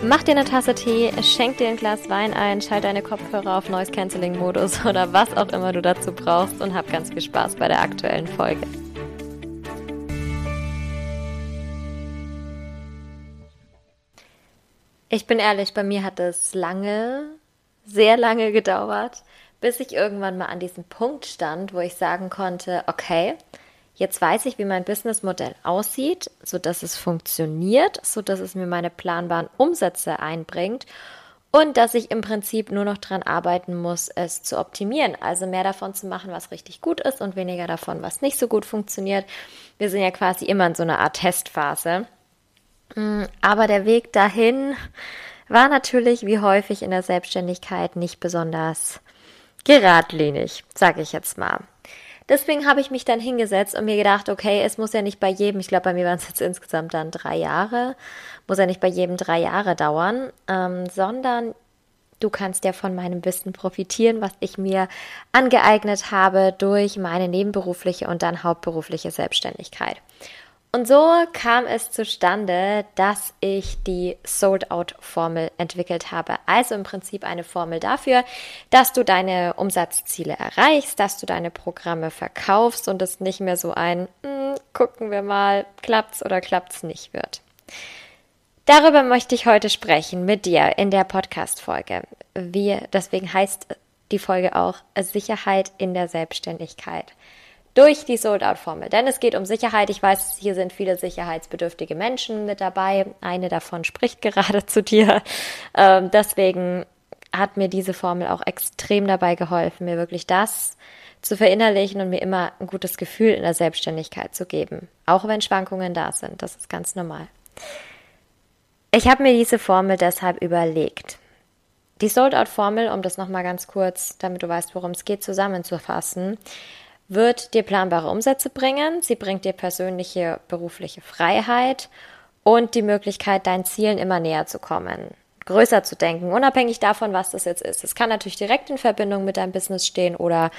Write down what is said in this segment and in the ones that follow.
Mach dir eine Tasse Tee, schenk dir ein Glas Wein ein, schalt deine Kopfhörer auf Noise Cancelling Modus oder was auch immer du dazu brauchst und hab ganz viel Spaß bei der aktuellen Folge. Ich bin ehrlich, bei mir hat es lange, sehr lange gedauert, bis ich irgendwann mal an diesem Punkt stand, wo ich sagen konnte, okay, Jetzt weiß ich, wie mein Businessmodell aussieht, so dass es funktioniert, so dass es mir meine planbaren Umsätze einbringt und dass ich im Prinzip nur noch dran arbeiten muss, es zu optimieren. Also mehr davon zu machen, was richtig gut ist und weniger davon, was nicht so gut funktioniert. Wir sind ja quasi immer in so einer Art Testphase. Mm, aber der Weg dahin war natürlich wie häufig in der Selbstständigkeit nicht besonders geradlinig, sage ich jetzt mal. Deswegen habe ich mich dann hingesetzt und mir gedacht, okay, es muss ja nicht bei jedem, ich glaube, bei mir waren es jetzt insgesamt dann drei Jahre, muss ja nicht bei jedem drei Jahre dauern, ähm, sondern du kannst ja von meinem Wissen profitieren, was ich mir angeeignet habe durch meine nebenberufliche und dann hauptberufliche Selbstständigkeit. Und so kam es zustande, dass ich die Sold-Out-Formel entwickelt habe. Also im Prinzip eine Formel dafür, dass du deine Umsatzziele erreichst, dass du deine Programme verkaufst und es nicht mehr so ein hm, gucken wir mal, klappt's oder klappt's nicht wird. Darüber möchte ich heute sprechen mit dir in der Podcast-Folge. Deswegen heißt die Folge auch Sicherheit in der Selbstständigkeit durch die Sold-Out-Formel. Denn es geht um Sicherheit. Ich weiß, hier sind viele sicherheitsbedürftige Menschen mit dabei. Eine davon spricht gerade zu dir. Ähm, deswegen hat mir diese Formel auch extrem dabei geholfen, mir wirklich das zu verinnerlichen und mir immer ein gutes Gefühl in der Selbstständigkeit zu geben. Auch wenn Schwankungen da sind. Das ist ganz normal. Ich habe mir diese Formel deshalb überlegt. Die Sold-Out-Formel, um das nochmal ganz kurz, damit du weißt, worum es geht, zusammenzufassen, wird dir planbare Umsätze bringen, sie bringt dir persönliche berufliche Freiheit und die Möglichkeit, deinen Zielen immer näher zu kommen, größer zu denken, unabhängig davon, was das jetzt ist. Es kann natürlich direkt in Verbindung mit deinem Business stehen oder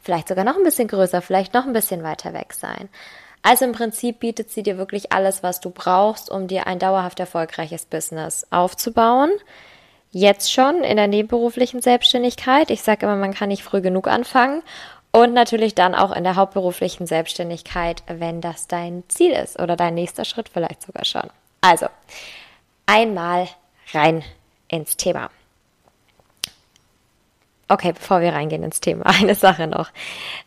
vielleicht sogar noch ein bisschen größer, vielleicht noch ein bisschen weiter weg sein. Also im Prinzip bietet sie dir wirklich alles, was du brauchst, um dir ein dauerhaft erfolgreiches Business aufzubauen. Jetzt schon in der nebenberuflichen Selbstständigkeit. Ich sage immer, man kann nicht früh genug anfangen. Und natürlich dann auch in der hauptberuflichen Selbstständigkeit, wenn das dein Ziel ist oder dein nächster Schritt vielleicht sogar schon. Also, einmal rein ins Thema. Okay, bevor wir reingehen ins Thema, eine Sache noch.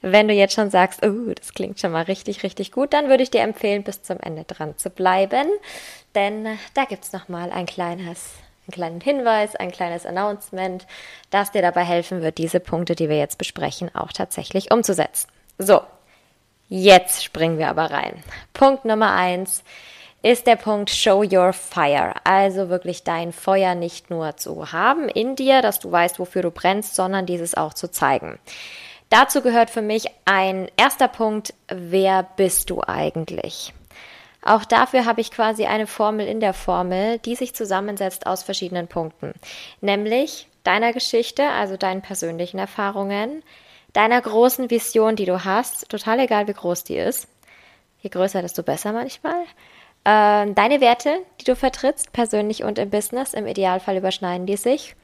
Wenn du jetzt schon sagst, oh, das klingt schon mal richtig, richtig gut, dann würde ich dir empfehlen, bis zum Ende dran zu bleiben, denn da gibt's noch mal ein kleines einen kleinen Hinweis, ein kleines Announcement, das dir dabei helfen wird, diese Punkte, die wir jetzt besprechen, auch tatsächlich umzusetzen. So, jetzt springen wir aber rein. Punkt Nummer eins ist der Punkt Show Your Fire. Also wirklich dein Feuer nicht nur zu haben in dir, dass du weißt, wofür du brennst, sondern dieses auch zu zeigen. Dazu gehört für mich ein erster Punkt, wer bist du eigentlich? Auch dafür habe ich quasi eine Formel in der Formel, die sich zusammensetzt aus verschiedenen Punkten, nämlich deiner Geschichte, also deinen persönlichen Erfahrungen, deiner großen Vision, die du hast, total egal wie groß die ist. Je größer, desto besser manchmal. Äh, deine Werte, die du vertrittst, persönlich und im Business, im Idealfall überschneiden die sich.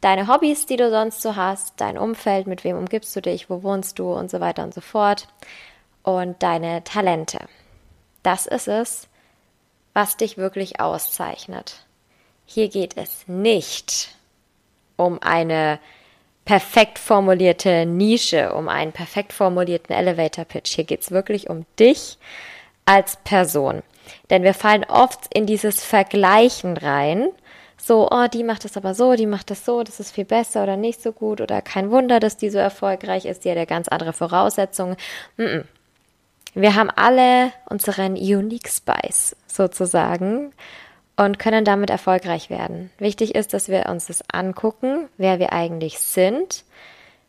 Deine Hobbys, die du sonst so hast, dein Umfeld, mit wem umgibst du dich, wo wohnst du und so weiter und so fort. Und deine Talente. Das ist es, was dich wirklich auszeichnet. Hier geht es nicht um eine perfekt formulierte Nische, um einen perfekt formulierten Elevator Pitch. Hier geht es wirklich um dich als Person. Denn wir fallen oft in dieses Vergleichen rein. So, oh, die macht das aber so, die macht das so, das ist viel besser oder nicht so gut oder kein Wunder, dass die so erfolgreich ist, die hat ja ganz andere Voraussetzungen. Mm -mm. Wir haben alle unseren Unique Spice sozusagen und können damit erfolgreich werden. Wichtig ist, dass wir uns das angucken, wer wir eigentlich sind,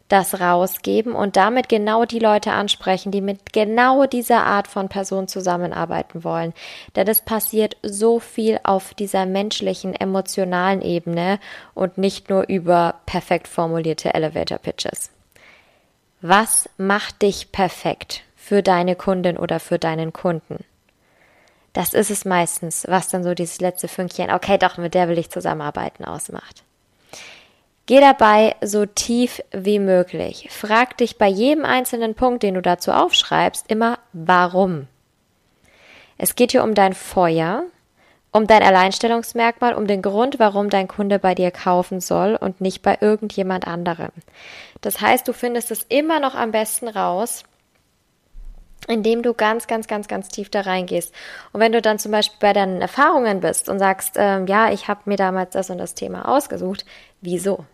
das rausgeben und damit genau die Leute ansprechen, die mit genau dieser Art von Person zusammenarbeiten wollen. Denn es passiert so viel auf dieser menschlichen, emotionalen Ebene und nicht nur über perfekt formulierte Elevator Pitches. Was macht dich perfekt für deine Kundin oder für deinen Kunden? Das ist es meistens, was dann so dieses letzte Fünkchen, okay, doch, mit der will ich zusammenarbeiten, ausmacht. Geh dabei so tief wie möglich. Frag dich bei jedem einzelnen Punkt, den du dazu aufschreibst, immer warum. Es geht hier um dein Feuer, um dein Alleinstellungsmerkmal, um den Grund, warum dein Kunde bei dir kaufen soll und nicht bei irgendjemand anderem. Das heißt, du findest es immer noch am besten raus, indem du ganz, ganz, ganz, ganz tief da reingehst. Und wenn du dann zum Beispiel bei deinen Erfahrungen bist und sagst, ähm, ja, ich habe mir damals das und das Thema ausgesucht, wieso?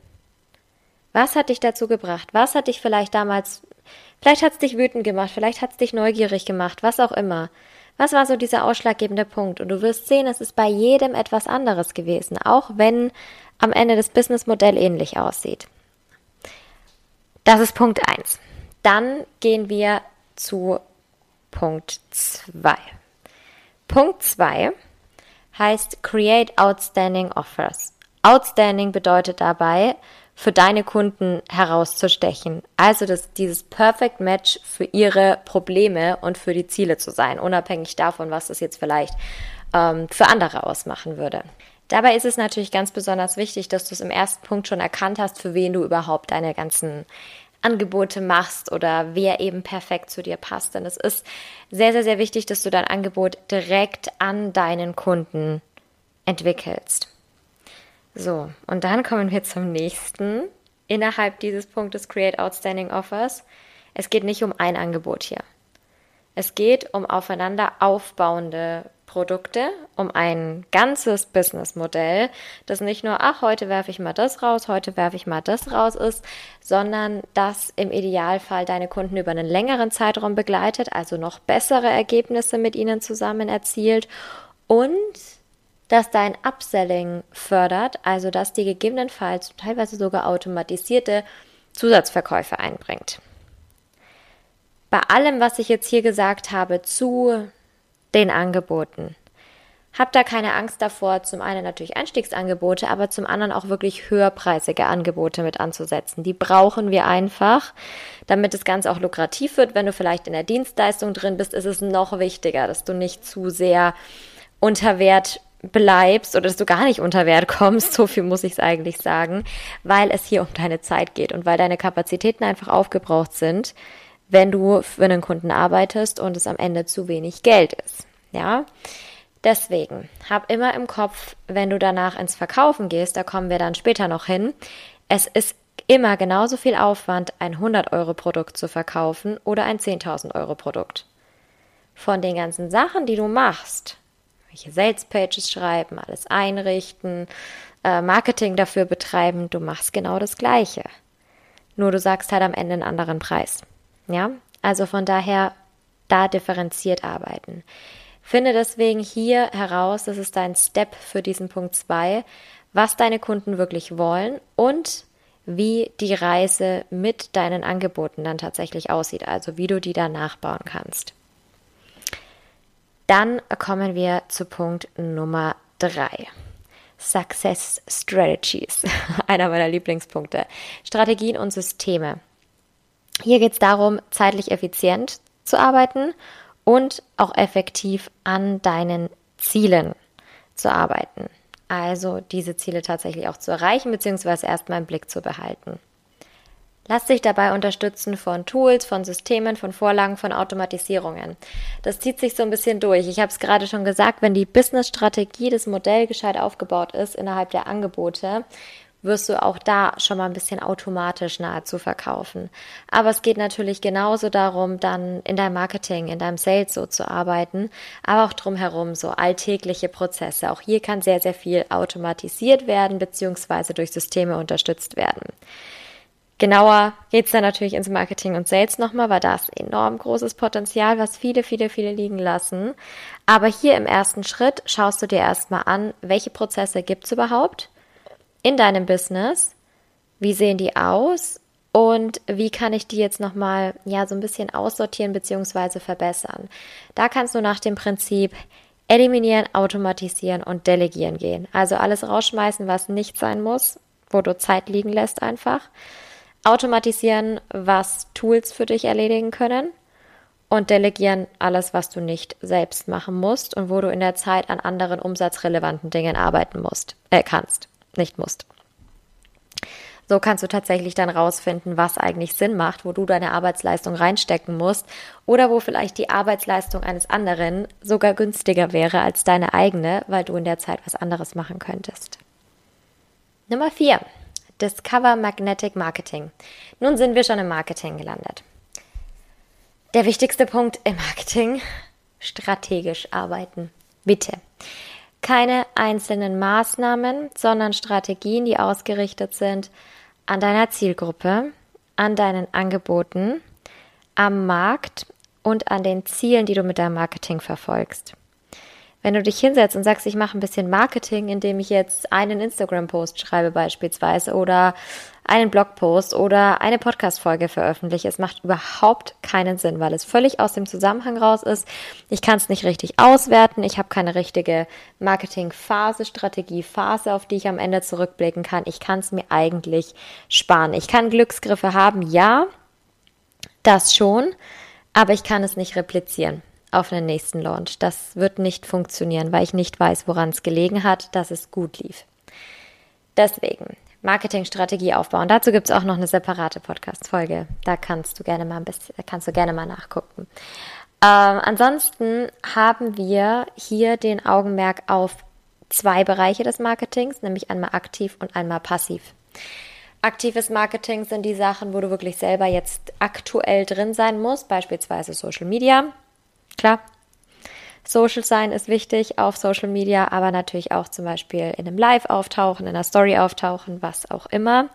Was hat dich dazu gebracht? Was hat dich vielleicht damals, vielleicht hat es dich wütend gemacht, vielleicht hat es dich neugierig gemacht, was auch immer. Was war so dieser ausschlaggebende Punkt? Und du wirst sehen, es ist bei jedem etwas anderes gewesen, auch wenn am Ende das Businessmodell ähnlich aussieht. Das ist Punkt 1. Dann gehen wir zu Punkt 2. Punkt 2 heißt Create Outstanding Offers. Outstanding bedeutet dabei, für deine Kunden herauszustechen. Also das, dieses Perfect Match für ihre Probleme und für die Ziele zu sein, unabhängig davon, was das jetzt vielleicht ähm, für andere ausmachen würde. Dabei ist es natürlich ganz besonders wichtig, dass du es im ersten Punkt schon erkannt hast, für wen du überhaupt deine ganzen Angebote machst oder wer eben perfekt zu dir passt. Denn es ist sehr, sehr, sehr wichtig, dass du dein Angebot direkt an deinen Kunden entwickelst. So, und dann kommen wir zum nächsten innerhalb dieses Punktes Create Outstanding Offers. Es geht nicht um ein Angebot hier. Es geht um aufeinander aufbauende Produkte, um ein ganzes Businessmodell, das nicht nur, ach, heute werfe ich mal das raus, heute werfe ich mal das raus ist, sondern das im Idealfall deine Kunden über einen längeren Zeitraum begleitet, also noch bessere Ergebnisse mit ihnen zusammen erzielt und das dein Upselling fördert, also dass die gegebenenfalls teilweise sogar automatisierte Zusatzverkäufe einbringt. Bei allem, was ich jetzt hier gesagt habe zu den Angeboten, hab da keine Angst davor, zum einen natürlich Einstiegsangebote, aber zum anderen auch wirklich höherpreisige Angebote mit anzusetzen. Die brauchen wir einfach, damit das Ganze auch lukrativ wird. Wenn du vielleicht in der Dienstleistung drin bist, ist es noch wichtiger, dass du nicht zu sehr unter Wert bleibst oder dass du gar nicht unter Wert kommst, so viel muss ich es eigentlich sagen, weil es hier um deine Zeit geht und weil deine Kapazitäten einfach aufgebraucht sind, wenn du für einen Kunden arbeitest und es am Ende zu wenig Geld ist. Ja. Deswegen, hab immer im Kopf, wenn du danach ins Verkaufen gehst, da kommen wir dann später noch hin, es ist immer genauso viel Aufwand, ein 100 Euro Produkt zu verkaufen oder ein 10.000 Euro Produkt. Von den ganzen Sachen, die du machst, welche Sales Pages schreiben, alles einrichten, äh, Marketing dafür betreiben. Du machst genau das Gleiche. Nur du sagst halt am Ende einen anderen Preis. Ja, also von daher da differenziert arbeiten. Finde deswegen hier heraus, das ist dein Step für diesen Punkt 2, was deine Kunden wirklich wollen und wie die Reise mit deinen Angeboten dann tatsächlich aussieht, also wie du die dann nachbauen kannst. Dann kommen wir zu Punkt Nummer drei. Success Strategies, einer meiner Lieblingspunkte. Strategien und Systeme. Hier geht es darum, zeitlich effizient zu arbeiten und auch effektiv an deinen Zielen zu arbeiten. Also diese Ziele tatsächlich auch zu erreichen, beziehungsweise erstmal im Blick zu behalten. Lass dich dabei unterstützen von Tools, von Systemen, von Vorlagen, von Automatisierungen. Das zieht sich so ein bisschen durch. Ich habe es gerade schon gesagt, wenn die Business-Strategie, das Modell gescheit aufgebaut ist innerhalb der Angebote, wirst du auch da schon mal ein bisschen automatisch nahezu verkaufen. Aber es geht natürlich genauso darum, dann in deinem Marketing, in deinem Sales so zu arbeiten, aber auch drumherum so alltägliche Prozesse. Auch hier kann sehr, sehr viel automatisiert werden, beziehungsweise durch Systeme unterstützt werden. Genauer geht's dann natürlich ins Marketing und Sales nochmal, weil da ist enorm großes Potenzial, was viele, viele, viele liegen lassen. Aber hier im ersten Schritt schaust du dir erstmal an, welche Prozesse gibt's überhaupt in deinem Business, wie sehen die aus und wie kann ich die jetzt nochmal ja, so ein bisschen aussortieren bzw. verbessern. Da kannst du nach dem Prinzip eliminieren, automatisieren und delegieren gehen. Also alles rausschmeißen, was nicht sein muss, wo du Zeit liegen lässt einfach automatisieren, was Tools für dich erledigen können und delegieren alles, was du nicht selbst machen musst und wo du in der Zeit an anderen umsatzrelevanten Dingen arbeiten musst, äh, kannst, nicht musst. So kannst du tatsächlich dann rausfinden, was eigentlich Sinn macht, wo du deine Arbeitsleistung reinstecken musst oder wo vielleicht die Arbeitsleistung eines anderen sogar günstiger wäre als deine eigene, weil du in der Zeit was anderes machen könntest. Nummer vier. Discover Magnetic Marketing. Nun sind wir schon im Marketing gelandet. Der wichtigste Punkt im Marketing, strategisch arbeiten. Bitte. Keine einzelnen Maßnahmen, sondern Strategien, die ausgerichtet sind an deiner Zielgruppe, an deinen Angeboten, am Markt und an den Zielen, die du mit deinem Marketing verfolgst. Wenn du dich hinsetzt und sagst, ich mache ein bisschen Marketing, indem ich jetzt einen Instagram-Post schreibe beispielsweise oder einen Blogpost oder eine Podcast-Folge veröffentliche, es macht überhaupt keinen Sinn, weil es völlig aus dem Zusammenhang raus ist. Ich kann es nicht richtig auswerten. Ich habe keine richtige Marketing-Phase, Strategie-Phase, auf die ich am Ende zurückblicken kann. Ich kann es mir eigentlich sparen. Ich kann Glücksgriffe haben, ja, das schon, aber ich kann es nicht replizieren auf einen nächsten Launch. Das wird nicht funktionieren, weil ich nicht weiß, woran es gelegen hat, dass es gut lief. Deswegen Marketingstrategie aufbauen. Dazu gibt es auch noch eine separate Podcast-Folge. Da kannst du gerne mal ein bisschen, kannst du gerne mal nachgucken. Ähm, ansonsten haben wir hier den Augenmerk auf zwei Bereiche des Marketings, nämlich einmal aktiv und einmal passiv. Aktives Marketing sind die Sachen, wo du wirklich selber jetzt aktuell drin sein musst, beispielsweise Social Media. Klar, Social sein ist wichtig auf Social Media, aber natürlich auch zum Beispiel in einem Live auftauchen, in einer Story auftauchen, was auch immer.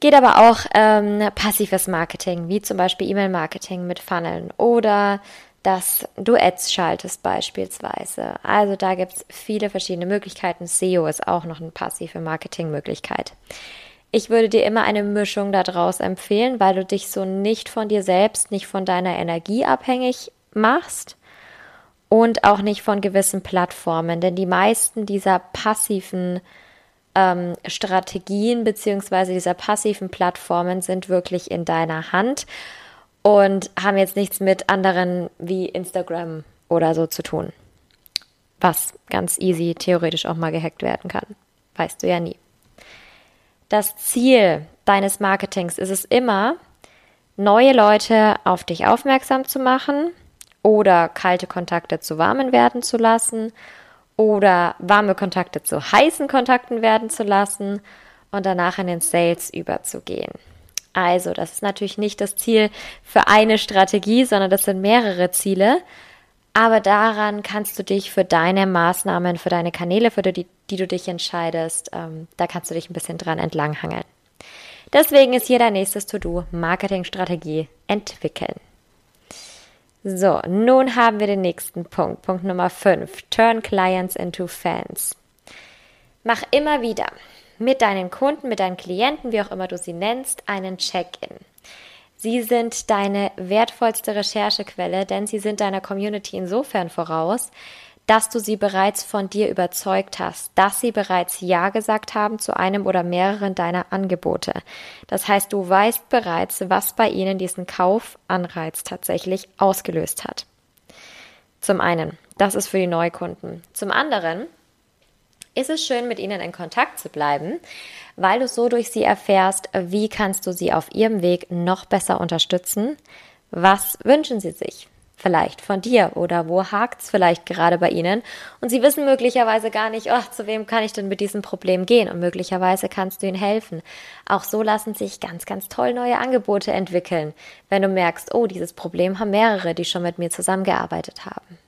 Geht aber auch ähm, passives Marketing, wie zum Beispiel E-Mail-Marketing mit Funneln oder dass du Ads schaltest beispielsweise. Also da gibt es viele verschiedene Möglichkeiten. SEO ist auch noch eine passive Marketingmöglichkeit. Ich würde dir immer eine Mischung daraus empfehlen, weil du dich so nicht von dir selbst, nicht von deiner Energie abhängig machst und auch nicht von gewissen Plattformen, denn die meisten dieser passiven ähm, Strategien beziehungsweise dieser passiven Plattformen sind wirklich in deiner Hand und haben jetzt nichts mit anderen wie Instagram oder so zu tun, was ganz easy theoretisch auch mal gehackt werden kann. Weißt du ja nie. Das Ziel deines Marketings ist es immer, neue Leute auf dich aufmerksam zu machen, oder kalte Kontakte zu warmen werden zu lassen oder warme Kontakte zu heißen Kontakten werden zu lassen und danach in den Sales überzugehen. Also, das ist natürlich nicht das Ziel für eine Strategie, sondern das sind mehrere Ziele. Aber daran kannst du dich für deine Maßnahmen, für deine Kanäle, für die, die du dich entscheidest, ähm, da kannst du dich ein bisschen dran entlanghangeln. Deswegen ist hier dein nächstes To-Do Marketingstrategie entwickeln. So, nun haben wir den nächsten Punkt, Punkt Nummer 5. Turn Clients into Fans. Mach immer wieder mit deinen Kunden, mit deinen Klienten, wie auch immer du sie nennst, einen Check-in. Sie sind deine wertvollste Recherchequelle, denn sie sind deiner Community insofern voraus, dass du sie bereits von dir überzeugt hast, dass sie bereits Ja gesagt haben zu einem oder mehreren deiner Angebote. Das heißt, du weißt bereits, was bei ihnen diesen Kaufanreiz tatsächlich ausgelöst hat. Zum einen, das ist für die Neukunden. Zum anderen ist es schön, mit ihnen in Kontakt zu bleiben, weil du so durch sie erfährst, wie kannst du sie auf ihrem Weg noch besser unterstützen, was wünschen sie sich, vielleicht von dir oder wo hakt's vielleicht gerade bei ihnen und sie wissen möglicherweise gar nicht, oh, zu wem kann ich denn mit diesem Problem gehen und möglicherweise kannst du ihnen helfen. Auch so lassen sich ganz, ganz toll neue Angebote entwickeln, wenn du merkst, oh, dieses Problem haben mehrere, die schon mit mir zusammengearbeitet haben.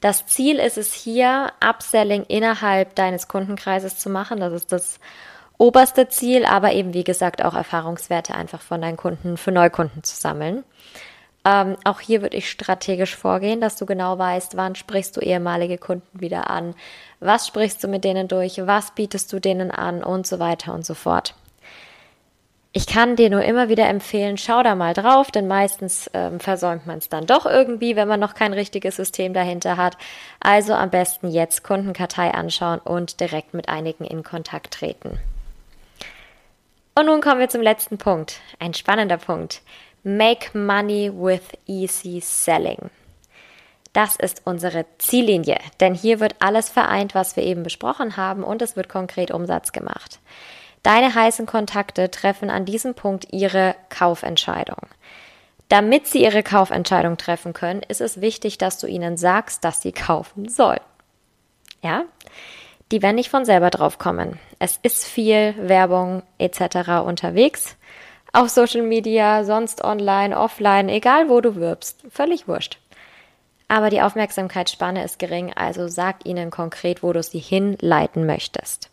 Das Ziel ist es hier, Upselling innerhalb deines Kundenkreises zu machen. Das ist das oberste Ziel, aber eben wie gesagt auch Erfahrungswerte einfach von deinen Kunden für Neukunden zu sammeln. Ähm, auch hier würde ich strategisch vorgehen, dass du genau weißt, wann sprichst du ehemalige Kunden wieder an, was sprichst du mit denen durch, was bietest du denen an und so weiter und so fort. Ich kann dir nur immer wieder empfehlen, schau da mal drauf, denn meistens ähm, versäumt man es dann doch irgendwie, wenn man noch kein richtiges System dahinter hat. Also am besten jetzt Kundenkartei anschauen und direkt mit einigen in Kontakt treten. Und nun kommen wir zum letzten Punkt, ein spannender Punkt. Make Money with Easy Selling. Das ist unsere Ziellinie, denn hier wird alles vereint, was wir eben besprochen haben und es wird konkret Umsatz gemacht. Deine heißen Kontakte treffen an diesem Punkt ihre Kaufentscheidung. Damit sie ihre Kaufentscheidung treffen können, ist es wichtig, dass du ihnen sagst, dass sie kaufen sollen. Ja? Die werden nicht von selber drauf kommen. Es ist viel Werbung etc. unterwegs auf Social Media, sonst online, offline, egal wo du wirbst, völlig wurscht. Aber die Aufmerksamkeitsspanne ist gering, also sag ihnen konkret, wo du sie hinleiten möchtest.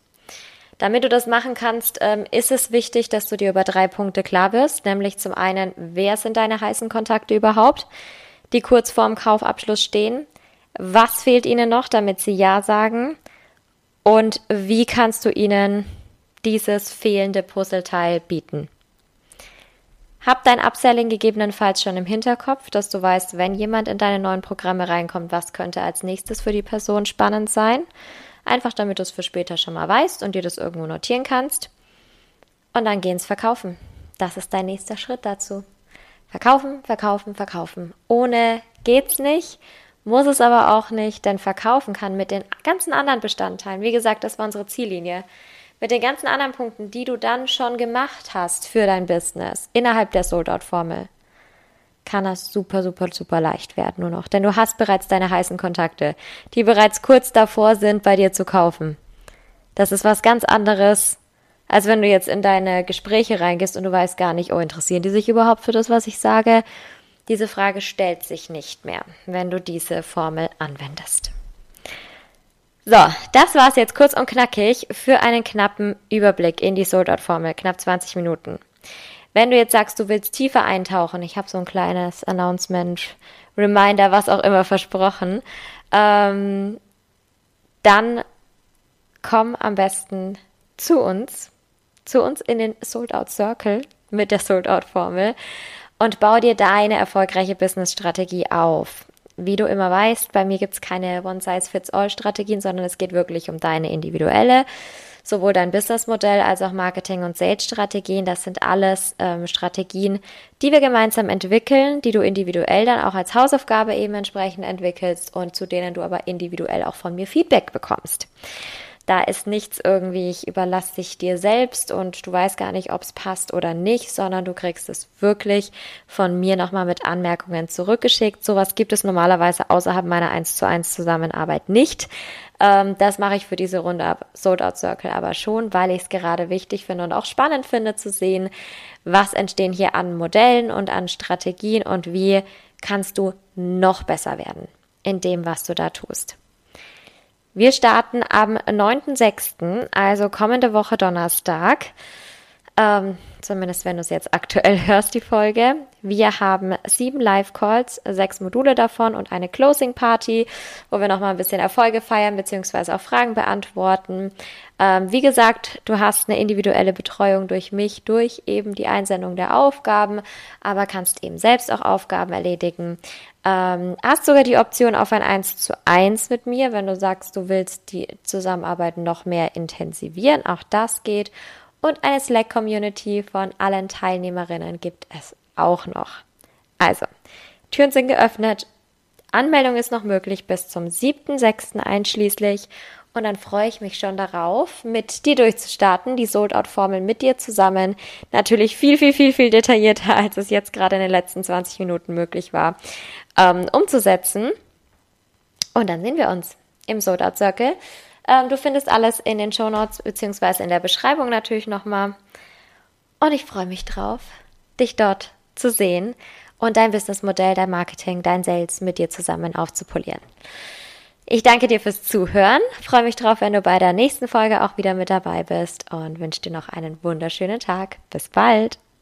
Damit du das machen kannst, ähm, ist es wichtig, dass du dir über drei Punkte klar wirst, nämlich zum einen, wer sind deine heißen Kontakte überhaupt, die kurz vorm Kaufabschluss stehen, was fehlt ihnen noch, damit sie Ja sagen und wie kannst du ihnen dieses fehlende Puzzleteil bieten. Hab dein Upselling gegebenenfalls schon im Hinterkopf, dass du weißt, wenn jemand in deine neuen Programme reinkommt, was könnte als nächstes für die Person spannend sein. Einfach damit du es für später schon mal weißt und dir das irgendwo notieren kannst. Und dann geh ins Verkaufen. Das ist dein nächster Schritt dazu. Verkaufen, verkaufen, verkaufen. Ohne geht's nicht, muss es aber auch nicht, denn verkaufen kann mit den ganzen anderen Bestandteilen. Wie gesagt, das war unsere Ziellinie mit den ganzen anderen Punkten, die du dann schon gemacht hast für dein Business innerhalb der Sold-Out-Formel, kann das super, super, super leicht werden nur noch. Denn du hast bereits deine heißen Kontakte, die bereits kurz davor sind, bei dir zu kaufen. Das ist was ganz anderes, als wenn du jetzt in deine Gespräche reingehst und du weißt gar nicht, oh, interessieren die sich überhaupt für das, was ich sage? Diese Frage stellt sich nicht mehr, wenn du diese Formel anwendest. So, das war's jetzt kurz und knackig für einen knappen Überblick in die Sold-Out-Formel, knapp 20 Minuten. Wenn du jetzt sagst, du willst tiefer eintauchen, ich habe so ein kleines Announcement, Reminder, was auch immer versprochen, ähm, dann komm am besten zu uns, zu uns in den Sold-Out Circle mit der Sold-Out-Formel und bau dir deine erfolgreiche Business-Strategie auf wie du immer weißt, bei mir gibt es keine One-Size-Fits-All-Strategien, sondern es geht wirklich um deine individuelle, sowohl dein Businessmodell als auch Marketing- und Sales-Strategien. Das sind alles ähm, Strategien, die wir gemeinsam entwickeln, die du individuell dann auch als Hausaufgabe eben entsprechend entwickelst und zu denen du aber individuell auch von mir Feedback bekommst. Da ist nichts irgendwie, ich überlasse dich dir selbst und du weißt gar nicht, ob es passt oder nicht, sondern du kriegst es wirklich von mir nochmal mit Anmerkungen zurückgeschickt. Sowas gibt es normalerweise außerhalb meiner 1 zu 1 Zusammenarbeit nicht. Ähm, das mache ich für diese Runde Sold Out Circle aber schon, weil ich es gerade wichtig finde und auch spannend finde zu sehen, was entstehen hier an Modellen und an Strategien und wie kannst du noch besser werden in dem, was du da tust. Wir starten am 9.6., also kommende Woche Donnerstag. Ähm, zumindest wenn du es jetzt aktuell hörst, die Folge. Wir haben sieben Live-Calls, sechs Module davon und eine Closing-Party, wo wir nochmal ein bisschen Erfolge feiern, beziehungsweise auch Fragen beantworten. Ähm, wie gesagt, du hast eine individuelle Betreuung durch mich, durch eben die Einsendung der Aufgaben, aber kannst eben selbst auch Aufgaben erledigen. Ähm, hast sogar die Option auf ein 1 zu 1 mit mir, wenn du sagst, du willst die Zusammenarbeit noch mehr intensivieren. Auch das geht. Und eine Slack-Community von allen Teilnehmerinnen gibt es auch noch. Also, Türen sind geöffnet. Anmeldung ist noch möglich bis zum 7.6. einschließlich. Und dann freue ich mich schon darauf, mit dir durchzustarten, die Sold-Out-Formel mit dir zusammen. Natürlich viel, viel, viel, viel detaillierter, als es jetzt gerade in den letzten 20 Minuten möglich war, ähm, umzusetzen. Und dann sehen wir uns im Sold-Out-Circle. Ähm, du findest alles in den Show Notes beziehungsweise in der Beschreibung natürlich nochmal. Und ich freue mich drauf, dich dort zu sehen und dein Businessmodell, dein Marketing, dein Sales mit dir zusammen aufzupolieren. Ich danke dir fürs Zuhören, freue mich drauf, wenn du bei der nächsten Folge auch wieder mit dabei bist und wünsche dir noch einen wunderschönen Tag. Bis bald!